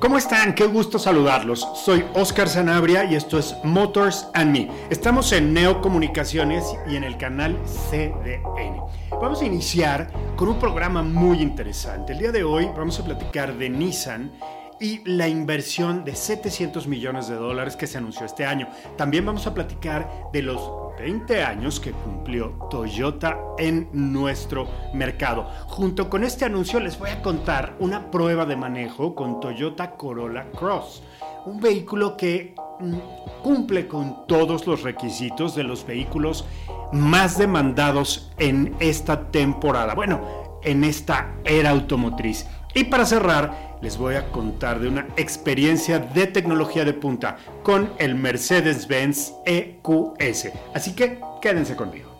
¿Cómo están? Qué gusto saludarlos. Soy Oscar Sanabria y esto es Motors and Me. Estamos en Neo Comunicaciones y en el canal CDN. Vamos a iniciar con un programa muy interesante. El día de hoy vamos a platicar de Nissan y la inversión de 700 millones de dólares que se anunció este año. También vamos a platicar de los 20 años que cumplió Toyota en nuestro mercado. Junto con este anuncio les voy a contar una prueba de manejo con Toyota Corolla Cross, un vehículo que mm, cumple con todos los requisitos de los vehículos más demandados en esta temporada, bueno, en esta era automotriz. Y para cerrar, les voy a contar de una experiencia de tecnología de punta con el Mercedes-Benz EQS. Así que quédense conmigo.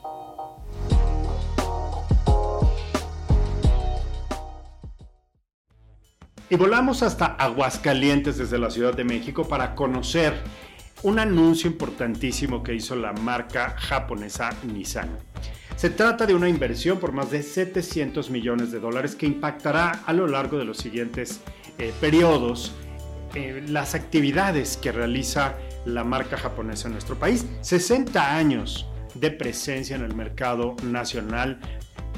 Y volamos hasta Aguascalientes desde la Ciudad de México para conocer un anuncio importantísimo que hizo la marca japonesa Nissan. Se trata de una inversión por más de 700 millones de dólares que impactará a lo largo de los siguientes eh, periodos eh, las actividades que realiza la marca japonesa en nuestro país. 60 años de presencia en el mercado nacional,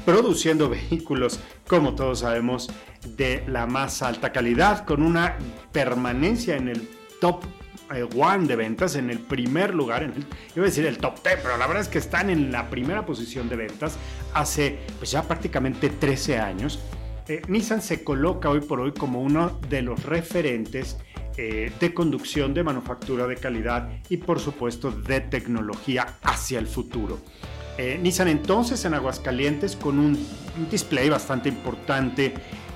produciendo vehículos, como todos sabemos, de la más alta calidad, con una permanencia en el top eh, one de ventas, en el primer lugar, en el, decir el top 10, pero la verdad es que están en la primera posición de ventas hace pues ya prácticamente 13 años. Eh, Nissan se coloca hoy por hoy como uno de los referentes eh, de conducción, de manufactura de calidad y por supuesto de tecnología hacia el futuro. Nissan entonces en Aguascalientes con un display bastante importante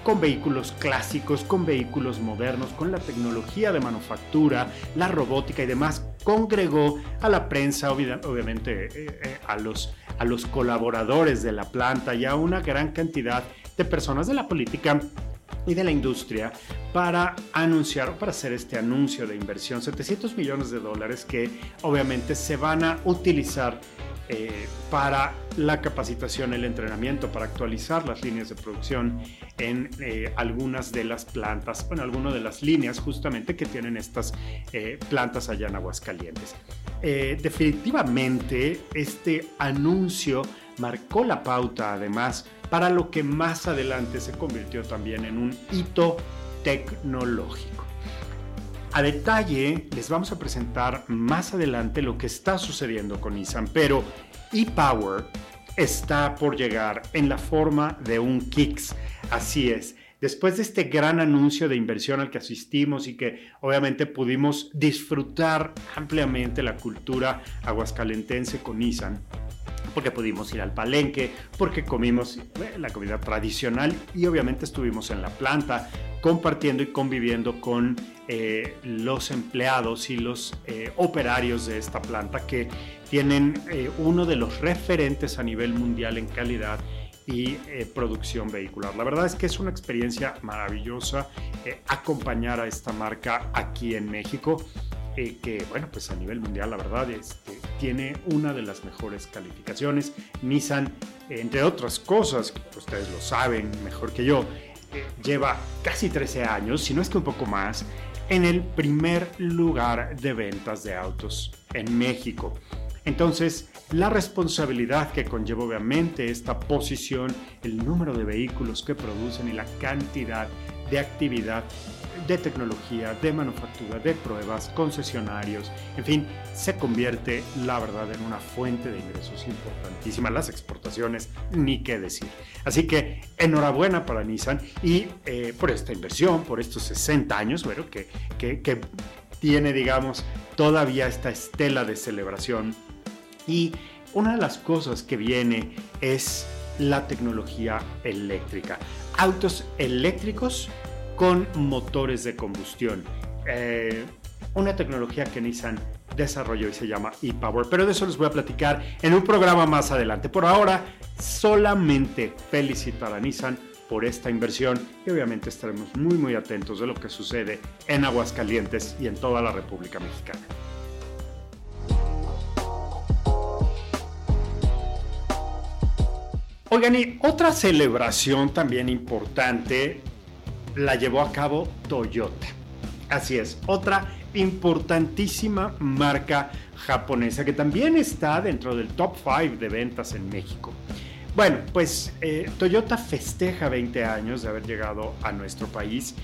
con vehículos clásicos, con vehículos modernos, con la tecnología de manufactura, la robótica y demás, congregó a la prensa, obviamente eh, eh, a, los, a los colaboradores de la planta y a una gran cantidad de personas de la política y de la industria para anunciar o para hacer este anuncio de inversión, 700 millones de dólares que obviamente se van a utilizar eh, para la capacitación, el entrenamiento, para actualizar las líneas de producción en eh, algunas de las plantas, bueno, algunas de las líneas justamente que tienen estas eh, plantas allá en Aguascalientes. definitivamente este anuncio marcó la pauta además para lo que más adelante se convirtió también en un hito tecnológico. A detalle les vamos a presentar más adelante lo que está sucediendo con Nissan, pero ePower está por llegar en la forma de un Kicks. Así es. Después de este gran anuncio de inversión al que asistimos y que obviamente pudimos disfrutar ampliamente la cultura aguascalentense con Nissan, porque pudimos ir al palenque, porque comimos la comida tradicional y obviamente estuvimos en la planta compartiendo y conviviendo con eh, los empleados y los eh, operarios de esta planta que tienen eh, uno de los referentes a nivel mundial en calidad y producción vehicular. La verdad es que es una experiencia maravillosa acompañar a esta marca aquí en México, que bueno, pues a nivel mundial la verdad este, tiene una de las mejores calificaciones. Nissan, entre otras cosas, ustedes lo saben mejor que yo, lleva casi 13 años, si no es que un poco más, en el primer lugar de ventas de autos en México. Entonces, la responsabilidad que conlleva obviamente esta posición, el número de vehículos que producen y la cantidad de actividad de tecnología, de manufactura, de pruebas, concesionarios, en fin, se convierte, la verdad, en una fuente de ingresos importantísima. Las exportaciones, ni qué decir. Así que enhorabuena para Nissan y eh, por esta inversión, por estos 60 años, bueno, que, que, que tiene, digamos, todavía esta estela de celebración y una de las cosas que viene es la tecnología eléctrica. Autos eléctricos con motores de combustión. Eh, una tecnología que Nissan desarrolló y se llama ePower. Pero de eso les voy a platicar en un programa más adelante. Por ahora, solamente felicitar a Nissan por esta inversión y obviamente estaremos muy muy atentos de lo que sucede en Aguascalientes y en toda la República Mexicana. Oigan, y otra celebración también importante la llevó a cabo Toyota. Así es, otra importantísima marca japonesa que también está dentro del top 5 de ventas en México. Bueno, pues eh, Toyota festeja 20 años de haber llegado a nuestro país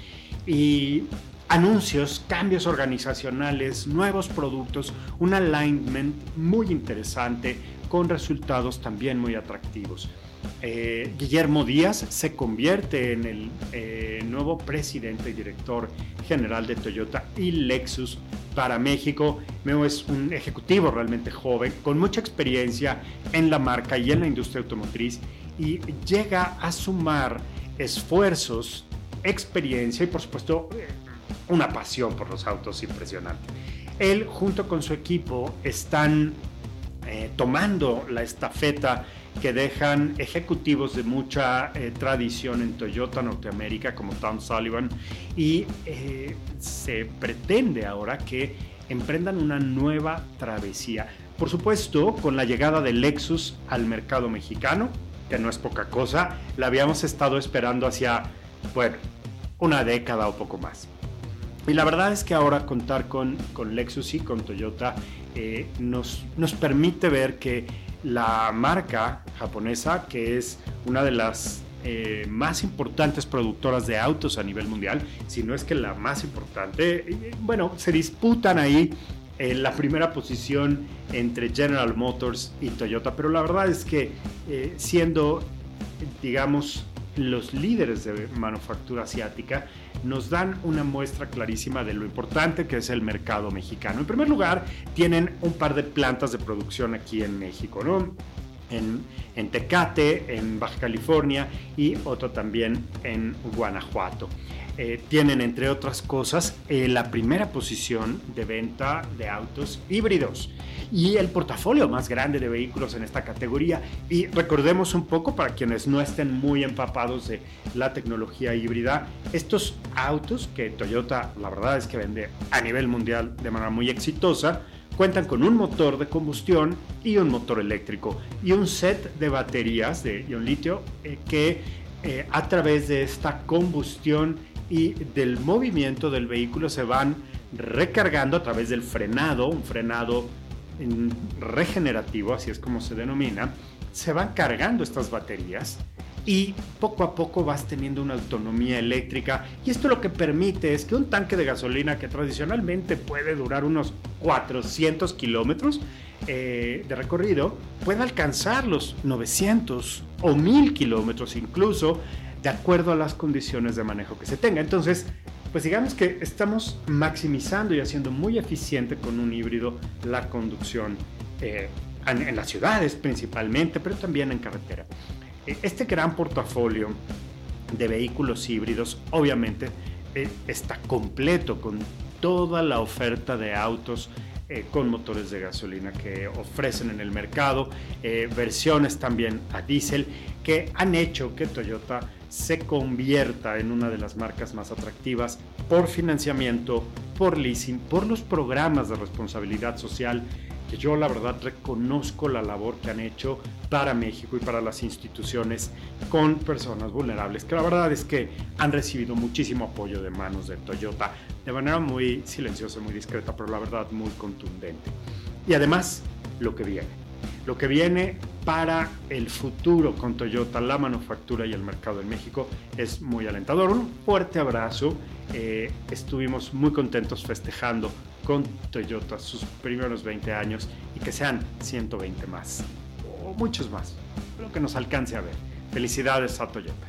y anuncios, cambios organizacionales, nuevos productos, un alignment muy interesante con resultados también muy atractivos. Eh, Guillermo Díaz se convierte en el eh, nuevo presidente y director general de Toyota y Lexus para México. Meo es un ejecutivo realmente joven, con mucha experiencia en la marca y en la industria automotriz y llega a sumar esfuerzos, experiencia y por supuesto una pasión por los autos impresionante. Él junto con su equipo están eh, tomando la estafeta que dejan ejecutivos de mucha eh, tradición en Toyota Norteamérica como Tom Sullivan y eh, se pretende ahora que emprendan una nueva travesía. Por supuesto, con la llegada de Lexus al mercado mexicano, que no es poca cosa, la habíamos estado esperando hacia, bueno, una década o poco más. Y la verdad es que ahora contar con, con Lexus y con Toyota eh, nos, nos permite ver que la marca japonesa, que es una de las eh, más importantes productoras de autos a nivel mundial, si no es que la más importante, eh, bueno, se disputan ahí en la primera posición entre General Motors y Toyota, pero la verdad es que eh, siendo, digamos, los líderes de manufactura asiática, nos dan una muestra clarísima de lo importante que es el mercado mexicano. En primer lugar, tienen un par de plantas de producción aquí en México, ¿no? En, en, Tecate, en Baja California y otro también en Guanajuato. Eh, tienen, entre otras cosas, eh, la primera posición de venta de autos híbridos y el portafolio más grande de vehículos en esta categoría. Y recordemos un poco, para quienes no estén muy empapados de la tecnología híbrida, estos autos que Toyota, la verdad es que vende a nivel mundial de manera muy exitosa, cuentan con un motor de combustión y un motor eléctrico y un set de baterías de ion litio eh, que a través de esta combustión y del movimiento del vehículo se van recargando a través del frenado, un frenado regenerativo, así es como se denomina, se van cargando estas baterías y poco a poco vas teniendo una autonomía eléctrica y esto lo que permite es que un tanque de gasolina que tradicionalmente puede durar unos 400 kilómetros eh, de recorrido pueda alcanzar los 900 o 1000 kilómetros incluso de acuerdo a las condiciones de manejo que se tenga. Entonces, pues digamos que estamos maximizando y haciendo muy eficiente con un híbrido la conducción eh, en, las ciudades principalmente, pero también en carretera. Eh, este gran portafolio de vehículos híbridos obviamente eh, está completo con toda la oferta de autos con motores de gasolina que ofrecen en el mercado, versiones también a diésel que han hecho que Toyota se convierta en una de las marcas más atractivas por financiamiento, por leasing, por los programas de responsabilidad social, yo la verdad reconozco la labor que han hecho para México y para las instituciones con personas vulnerables, que la verdad es que han recibido muchísimo apoyo de manos de Toyota, de manera muy silenciosa, muy discreta, pero la verdad muy contundente. Y además, lo que viene lo que viene para el futuro con Toyota, la manufactura y el mercado en México es muy alentador. Un fuerte abrazo. Eh, estuvimos muy contentos festejando con Toyota sus primeros 20 años y que sean 120 más o muchos más, lo que nos alcance a ver. Felicidades a Toyota.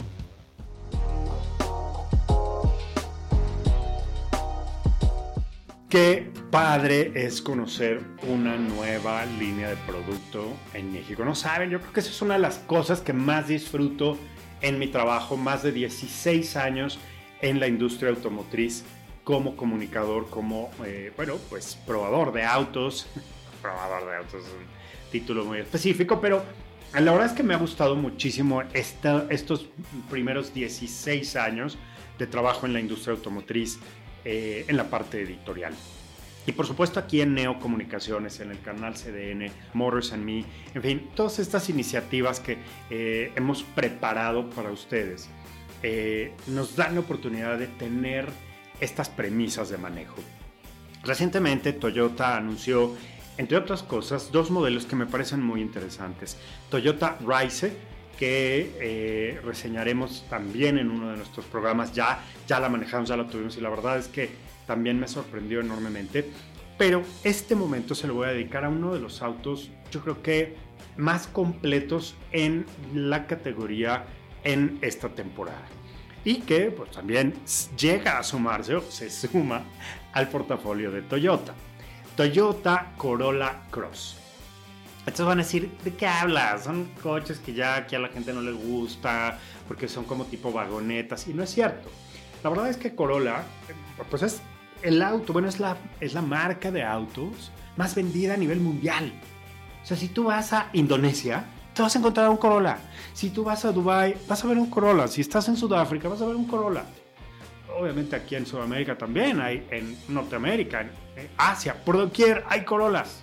Qué padre es conocer una nueva línea de producto en México. No saben, yo creo que esa es una de las cosas que más disfruto en mi trabajo, más de 16 años en la industria automotriz como comunicador, como, eh, bueno, pues probador de autos. probador de autos es un título muy específico, pero la verdad es que me ha gustado muchísimo estos primeros 16 años de trabajo en la industria automotriz eh, en la parte editorial. Y por supuesto aquí en Neo Comunicaciones, en el canal CDN, Motors and Me, en fin, todas estas iniciativas que eh, hemos preparado para ustedes eh, nos dan la oportunidad de tener estas premisas de manejo. Recientemente Toyota anunció, entre otras cosas, dos modelos que me parecen muy interesantes. Toyota Rise, que reseñaremos también en uno de nuestros programas. Ya, ya la manejamos, ya la tuvimos y la verdad es que también me sorprendió enormemente. Pero este momento se lo voy a dedicar a uno de los autos, yo creo que más completos en la categoría en esta temporada. Y que pues, también llega a sumarse o se suma al portafolio de Toyota. Toyota Corolla Cross. Estos van a decir, ¿de qué hablas? Son coches que ya aquí a la gente no les gusta, porque son como tipo vagonetas, y no es cierto. La verdad es que Corolla, pues es el auto, bueno, es la, es la marca de autos más vendida a nivel mundial. O sea, si tú vas a Indonesia, te vas a encontrar un Corolla. Si tú vas a Dubai, vas a ver un Corolla. Si estás en Sudáfrica, vas a ver un Corolla. Obviamente aquí en Sudamérica también hay, en Norteamérica, en, Asia, por doquier hay Corollas.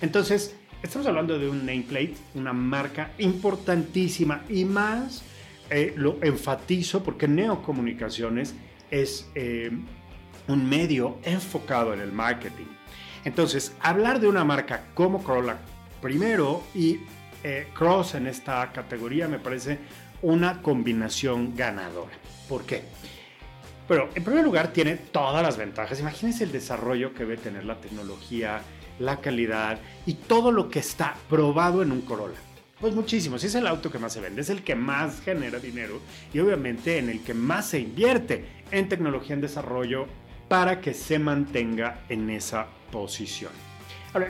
Entonces, estamos hablando de un nameplate, una marca importantísima y más eh, lo enfatizo porque Neocomunicaciones es eh, un medio enfocado en el marketing. Entonces, hablar de una marca como Corolla primero y eh, Cross en esta categoría me parece una combinación ganadora. ¿Por qué? Pero en primer lugar tiene todas las ventajas. Imagínense el desarrollo que debe tener la tecnología, la calidad y todo lo que está probado en un Corolla. Pues muchísimo, si es el auto que más se vende, es el que más genera dinero y obviamente en el que más se invierte en tecnología en desarrollo para que se mantenga en esa posición.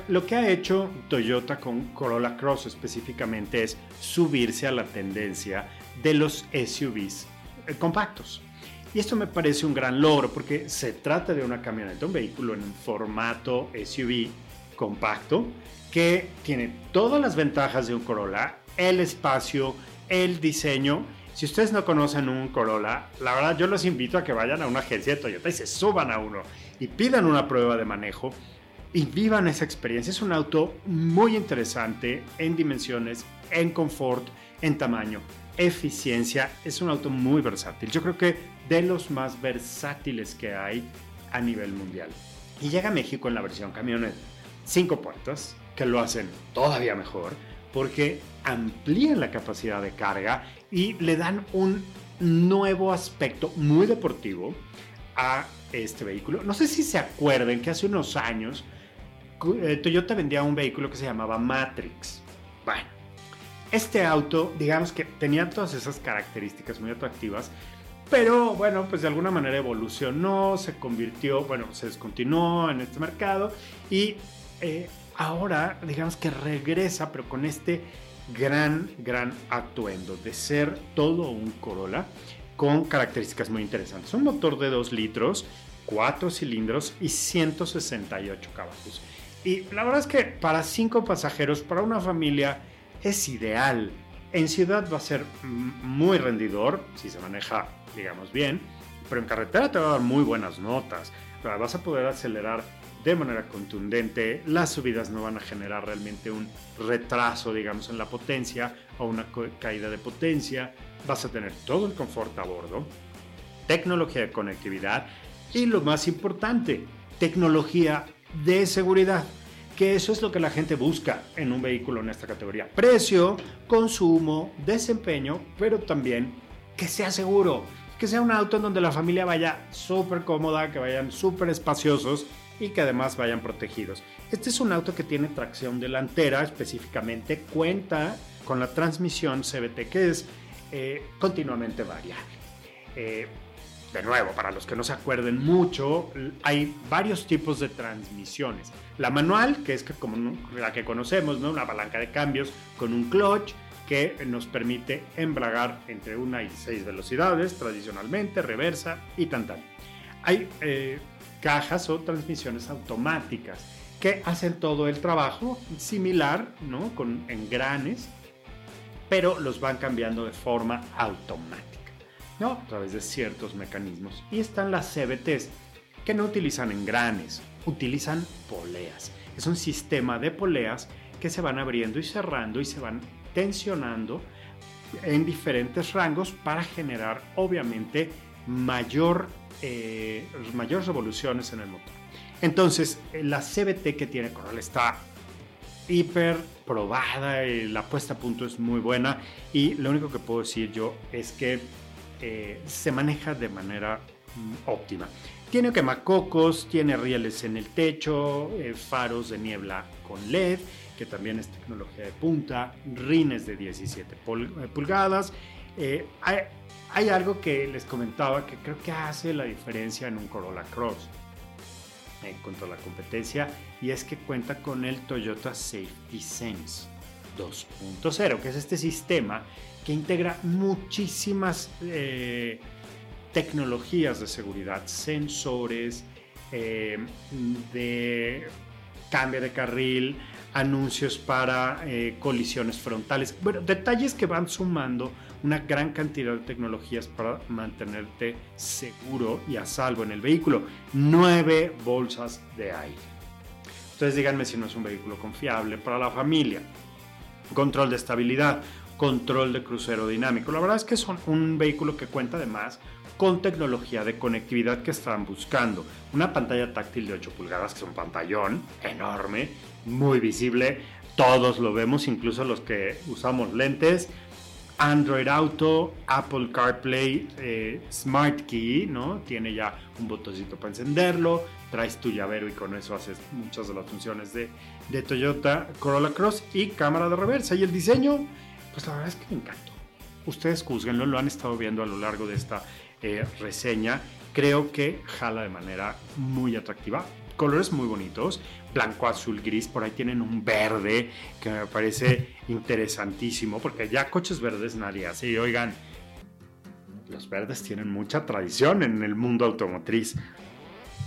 Lo que ha hecho Toyota con Corolla Cross específicamente es subirse a la tendencia de los SUVs eh, compactos. Y esto me parece un gran logro porque se trata de una camioneta, un vehículo en formato SUV compacto que tiene todas las ventajas de un Corolla, el espacio, el diseño si ustedes no conocen un Corolla, la verdad yo los invito a que vayan a una agencia de Toyota y se suban a uno y pidan una prueba de manejo y vivan esa experiencia. Es un auto muy interesante en dimensiones, en confort, en tamaño, eficiencia. Es un auto muy versátil. Yo creo que de los más versátiles que hay a nivel mundial. Y llega a México en la versión camioneta. Cinco puertas, que lo hacen todavía mejor, porque amplían la capacidad de carga y le dan un nuevo aspecto muy deportivo a este vehículo. No sé si se acuerden que hace unos años Toyota vendía un vehículo que se llamaba Matrix. Bueno, este auto, digamos que tenía todas esas características muy atractivas, pero bueno, pues de alguna manera evolucionó, se convirtió, bueno, se descontinuó en este mercado y eh, ahora digamos que regresa, pero con este gran, gran atuendo de ser todo un Corolla con características muy interesantes. Un motor de 2 litros, 4 cilindros y 168 caballos. Y la verdad es que para 5 pasajeros, para una familia, es ideal. En ciudad va a ser muy rendidor, si se maneja, digamos, bien, pero en carretera te va a dar muy buenas notas. Vas a poder acelerar de manera contundente, las subidas no van a generar realmente un retraso, digamos, en la potencia o una caída de potencia, vas a tener todo el confort a bordo, tecnología de conectividad y lo más importante, tecnología de seguridad, que eso es lo que la gente busca en un vehículo en esta categoría. Precio, consumo, desempeño, pero también que sea seguro, que sea un auto en donde la familia vaya súper cómoda, que vayan súper espaciosos y que además vayan protegidos. Este es un auto que tiene tracción delantera, específicamente cuenta con la transmisión CBT que es eh, continuamente variable. Eh, de nuevo, para los que no se acuerden mucho, hay varios tipos de transmisiones. La manual, que es como la que conocemos, ¿no? una palanca de cambios con un clutch que nos permite embragar entre una y seis velocidades, tradicionalmente, reversa y tan tan. Hay eh, cajas o transmisiones automáticas que hacen todo el trabajo similar, ¿no? Con engranes, pero los van cambiando de forma automática, ¿no? A través de ciertos mecanismos. Y están las CBTs, que no utilizan engranes, utilizan poleas. Es un sistema de poleas que se van abriendo y cerrando y se van tensionando en diferentes rangos para generar, obviamente, mayor, eh, mayores revoluciones en el motor. Entonces, la CBT que tiene Corolla está hiper probada, la puesta a punto es muy buena y lo único que puedo decir yo es que eh, se maneja de manera mm, óptima. Tiene quemacocos, tiene rieles en el techo, eh, faros de niebla con LED, que también es tecnología de punta, rines de 17 pulgadas. hay, hay algo que les comentaba que creo que hace la diferencia en un Corolla Cross en cuanto a la competencia y es que cuenta con el Toyota Safety Sense 2.0, que es este sistema que integra muchísimas eh, tecnologías de seguridad, sensores, eh, de cambio de carril, anuncios para eh, colisiones frontales, bueno, detalles que van sumando una gran cantidad de tecnologías para mantenerte seguro y a salvo en el vehículo. Nueve bolsas de aire. Entonces díganme si no es un vehículo confiable para la familia. Control de estabilidad, control de crucero dinámico. La verdad es que es un vehículo que cuenta además con tecnología de conectividad que están buscando. Una pantalla táctil de 8 pulgadas, que es un pantallón enorme, muy visible. Todos lo vemos, incluso los que usamos lentes. Android Auto, Apple CarPlay, eh, Smart Key, ¿no? Tiene ya un botoncito para encenderlo, traes tu llavero y con eso haces muchas de las funciones de, de Toyota Corolla Cross y cámara de reversa. Y el diseño, pues la verdad es que me encantó. Ustedes juzguenlo, lo han estado viendo a lo largo de esta eh, reseña. Creo que jala de manera muy atractiva colores muy bonitos, blanco, azul, gris, por ahí tienen un verde que me parece interesantísimo, porque ya coches verdes nadie hace, y oigan, los verdes tienen mucha tradición en el mundo automotriz.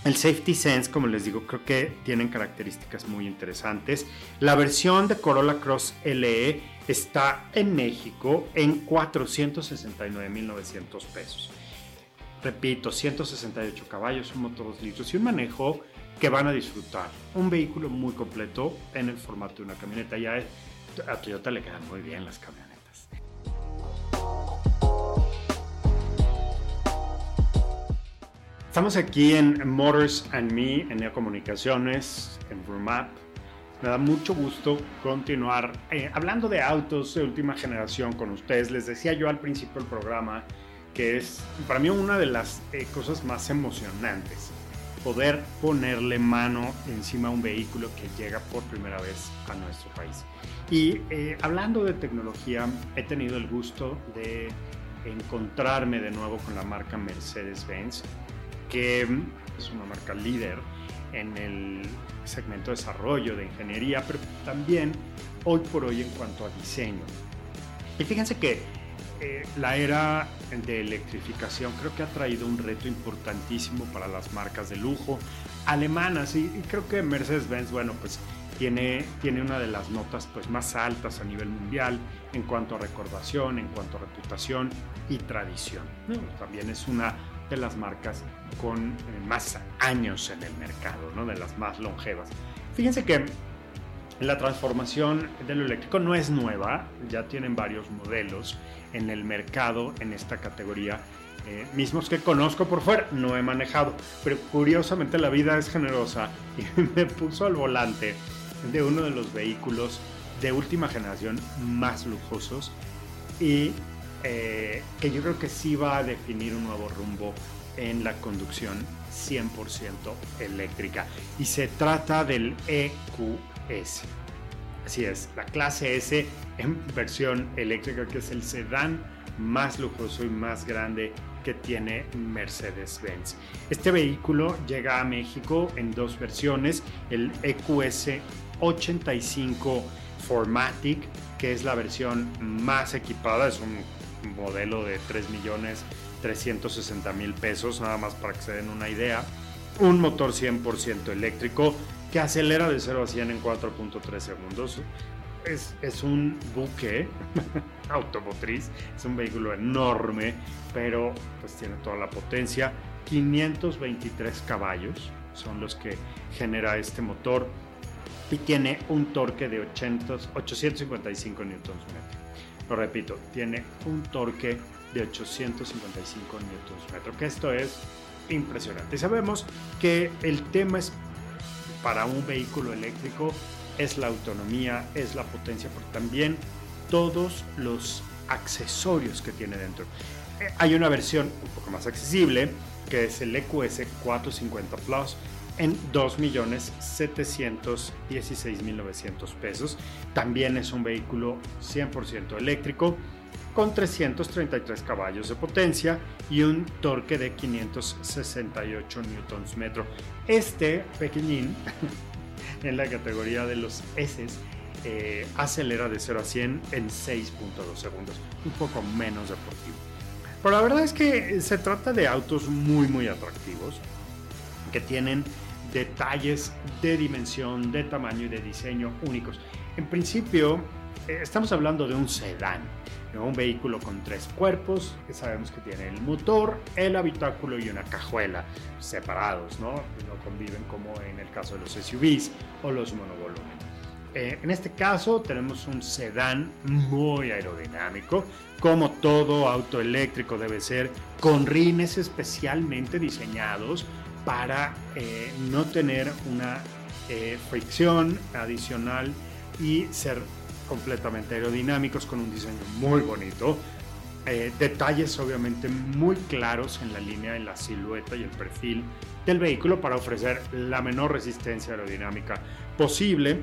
El Safety Sense, como les digo, creo que tienen características muy interesantes. La versión de Corolla Cross LE está en México en 469.900 pesos. Repito, 168 caballos, un motor 2 litros y un manejo que van a disfrutar. Un vehículo muy completo en el formato de una camioneta. Ya a Toyota le quedan muy bien las camionetas. Estamos aquí en Motors and Me, en Neo Comunicaciones, en Roomap. Me da mucho gusto continuar eh, hablando de autos de última generación con ustedes. Les decía yo al principio del programa que es para mí una de las eh, cosas más emocionantes poder ponerle mano encima a un vehículo que llega por primera vez a nuestro país. Y eh, hablando de tecnología, he tenido el gusto de encontrarme de nuevo con la marca Mercedes-Benz, que es una marca líder en el segmento de desarrollo de ingeniería, pero también hoy por hoy en cuanto a diseño. Y fíjense que eh, la era de electrificación creo que ha traído un reto importantísimo para las marcas de lujo alemanas y, creo que Mercedes-Benz, bueno, pues tiene, tiene una de las notas pues, más altas a nivel mundial en cuanto a recordación, en cuanto a reputación y tradición. También es una de las marcas con eh, más años en el mercado, ¿no? de las más longevas. Fíjense que la transformación de lo eléctrico no es nueva, ya tienen varios modelos en el mercado en esta categoría. Eh, mismos que conozco por fuera, no he manejado, pero curiosamente la vida es generosa y me puso al volante de uno de los vehículos de última generación más lujosos y eh, que yo creo que sí va a definir un nuevo rumbo en la conducción 100% eléctrica. Y se trata del EQS. Así es, la clase S en versión eléctrica, que es el sedán más lujoso y más grande que tiene Mercedes-Benz. Este vehículo llega a México en dos versiones, el EQS 85 Formatic, que es la versión más equipada, es un modelo de 3 millones 360 mil pesos, nada más para que se den una idea. Un motor 100% eléctrico que acelera de 0 a 100 en 4.3 segundos. Es, es, un buque automotriz, es un vehículo enorme, pero pues tiene toda la potencia. 523 caballos son los que genera este motor y tiene un torque de 855 Nm. Lo repito, tiene un torque de 855 Nm, que esto es impresionante. Sabemos que el tema es para un vehículo eléctrico es la autonomía, es la potencia, pero también todos los accesorios que tiene dentro. Eh, hay una versión un poco más accesible que es el EQS 450 Plus en 2.716.900 pesos. También es un vehículo 100% eléctrico con 333 caballos de potencia y un torque de 568 Nm. Este pequeñín, en la categoría de los S, eh, acelera de 0 a 100 en 6.2 segundos, un poco menos deportivo. Pero la verdad es que se trata de autos muy muy atractivos que tienen detalles de dimensión, de tamaño y de diseño únicos. En principio, eh, estamos hablando de un sedán un vehículo con tres cuerpos, que sabemos que tiene el motor, el habitáculo y una cajuela separados, ¿no? No conviven como en el caso de los SUVs o los monovolumen. Eh, en este caso tenemos un sedán muy aerodinámico, como todo auto eléctrico debe ser, con rines especialmente diseñados para eh, no tener una eh, fricción adicional y ser completamente aerodinámicos con un diseño muy bonito. Eh, detalles obviamente muy claros en la línea, en la silueta y el perfil del vehículo para ofrecer la menor resistencia aerodinámica posible.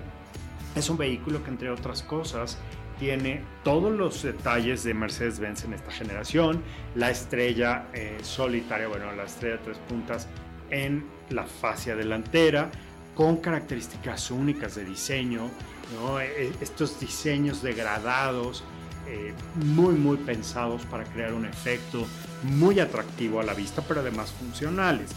Es un vehículo que entre otras cosas tiene todos los detalles de Mercedes-Benz en esta generación, la estrella eh, solitaria, bueno, la estrella de tres puntas en la fascia delantera, con características únicas de diseño, e, e, estos diseños degradados, eh, muy, muy pensados para crear un efecto muy atractivo a la vista, pero además funcionales.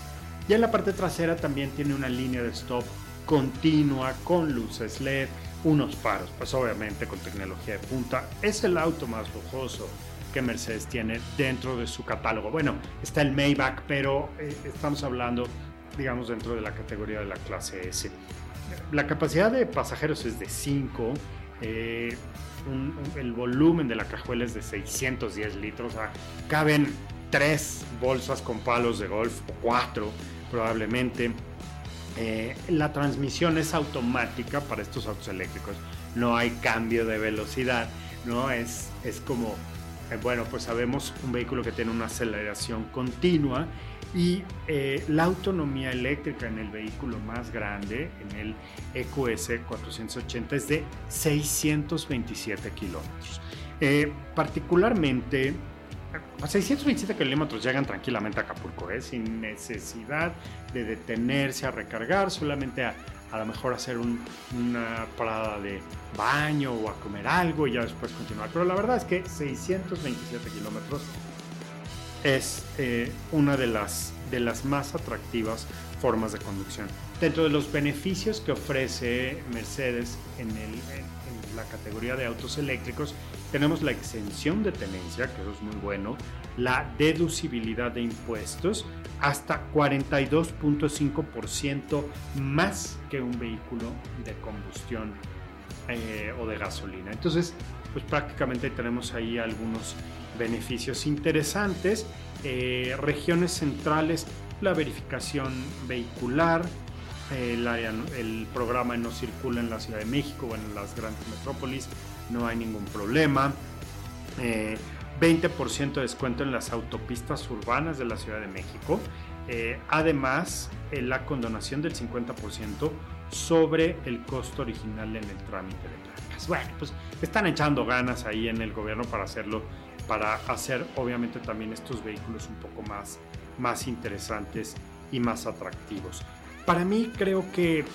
Y en la parte trasera también tiene una línea de stop continua con luces LED, unos faros, pues obviamente con tecnología de punta. Es el auto más lujoso que Mercedes tiene dentro de su catálogo. Bueno, está el Maybach, pero eh, estamos hablando, digamos, dentro de la categoría de la clase S la capacidad de pasajeros es de 5. Eh, el volumen de la cajuela es de 610 litros. O caben 3 bolsas con palos de golf o 4 probablemente. Eh, la transmisión es automática para estos autos eléctricos. No hay cambio de velocidad. ¿no? Es, es como, eh, bueno, pues sabemos un vehículo que tiene una aceleración continua y eh, la autonomía eléctrica en el vehículo más grande, en el EQS 480, es de 627 kilómetros. Eh, particularmente, a 627 kilómetros llegan tranquilamente a Acapulco, ¿eh? sin necesidad de detenerse a recargar, solamente a, a lo mejor hacer una parada de baño o a comer algo y ya después continuar. Pero la verdad es que 627 kilómetros es eh, una de las, de las más atractivas formas de conducción. Dentro de los beneficios que ofrece Mercedes en, la categoría de autos eléctricos, tenemos la exención de tenencia, que eso es muy bueno, la deducibilidad de impuestos, hasta 42.5% más que un vehículo de combustión eh, o de gasolina. Entonces, pues prácticamente tenemos ahí algunos beneficios interesantes. Eh, regiones centrales, la verificación vehicular, el, programa no circula en la Ciudad de México o en las grandes metrópolis, no hay ningún problema. 20% eh, de descuento en las autopistas urbanas de la Ciudad de México. Eh, además, la condonación del 50% sobre el costo original en el trámite de placas. Bueno, pues están echando ganas ahí en el gobierno para hacerlo para hacer obviamente también estos vehículos un poco más, más interesantes y más atractivos. Para mí creo que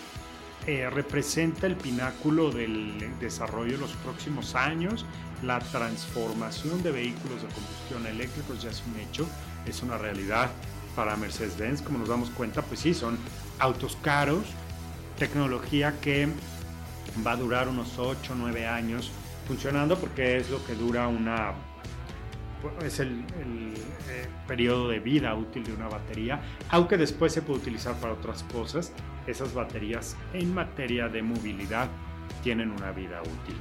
eh, representa el pináculo del desarrollo de los próximos años. La transformación de vehículos de combustión eléctricos ya es un hecho, es una realidad para Mercedes-Benz. Como nos damos cuenta, pues sí, son autos caros, tecnología que va a durar unos 8 o 9 años funcionando porque es lo que dura una es el, eh, periodo de vida útil de una batería, aunque después se puede utilizar para otras cosas. Esas baterías en materia de movilidad tienen una vida útil.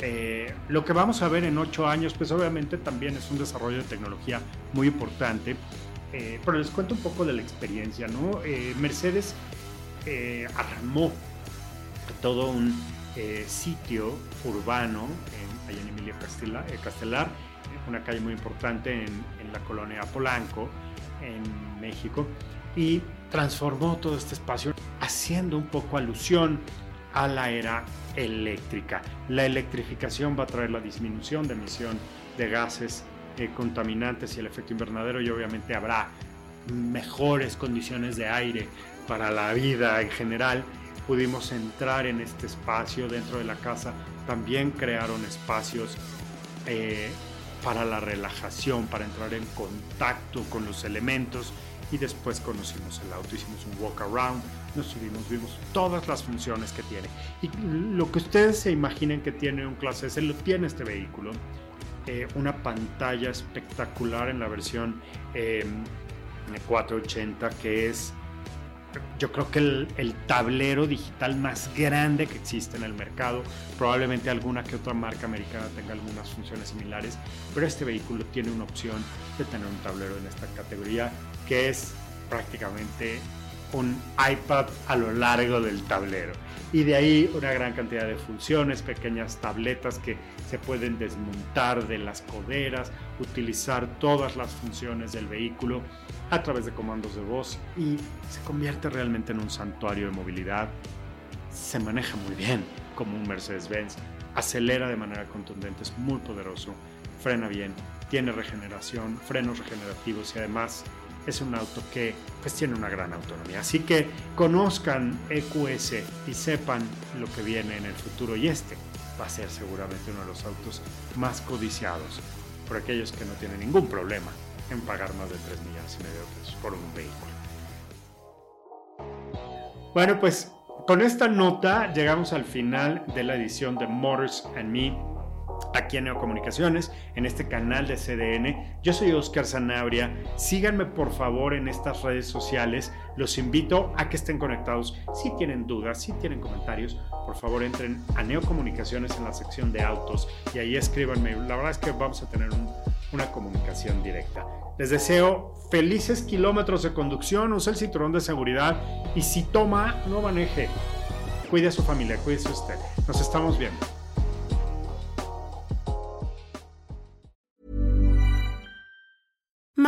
Eh, lo que vamos a ver en 8 años, pues obviamente también es un desarrollo de tecnología muy importante, eh, pero les cuento un poco de la experiencia, ¿no? Mercedes armó todo un sitio urbano en, en Emilia Castelar una calle muy importante en, la colonia Polanco, en México, y transformó todo este espacio haciendo un poco alusión a la era eléctrica. La electrificación va a traer la disminución de emisión de gases eh, contaminantes y el efecto invernadero y obviamente habrá mejores condiciones de aire para la vida en general. Pudimos entrar en este espacio dentro de la casa, también crearon espacios eh, para la relajación, para entrar en contacto con los elementos y después conocimos el auto, hicimos un walk around, nos subimos, vimos todas las funciones que tiene. Y lo que ustedes se imaginen que tiene un clase S, lo tiene este vehículo. Eh, una pantalla espectacular en la versión 480 em, que es yo creo que el, tablero digital más grande que existe en el mercado. Probablemente alguna que otra marca americana tenga algunas funciones similares, pero este vehículo tiene una opción de tener un tablero en esta categoría que es prácticamente un iPad a lo largo del tablero. Y de ahí una gran cantidad de funciones, pequeñas tabletas que se pueden desmontar de las coderas, utilizar todas las funciones del vehículo a través de comandos de voz y se convierte realmente en un santuario de movilidad. Se maneja muy bien como un Mercedes-Benz, acelera de manera contundente, es muy poderoso, frena bien, tiene regeneración, frenos regenerativos y además es un auto que pues tiene una gran autonomía. Así que conozcan EQS y sepan lo que viene en el futuro y este va a ser seguramente uno de los autos más codiciados por aquellos que no tienen ningún problema en pagar más de 3 millones y medio de pesos por un vehículo. Bueno, pues con esta nota llegamos al final de la edición de Motors and Me aquí en Neocomunicaciones, en este canal de CDN. Yo soy Oscar Zanabria. Síganme por favor en estas redes sociales. Los invito a que estén conectados. Si tienen dudas, si tienen comentarios, por favor entren a Neocomunicaciones en la sección de autos y ahí escríbanme. La verdad es que vamos a tener una comunicación directa. Les deseo felices kilómetros de conducción, use el cinturón de seguridad y si toma, no maneje. Cuide a su familia, cuídese usted. Nos estamos viendo.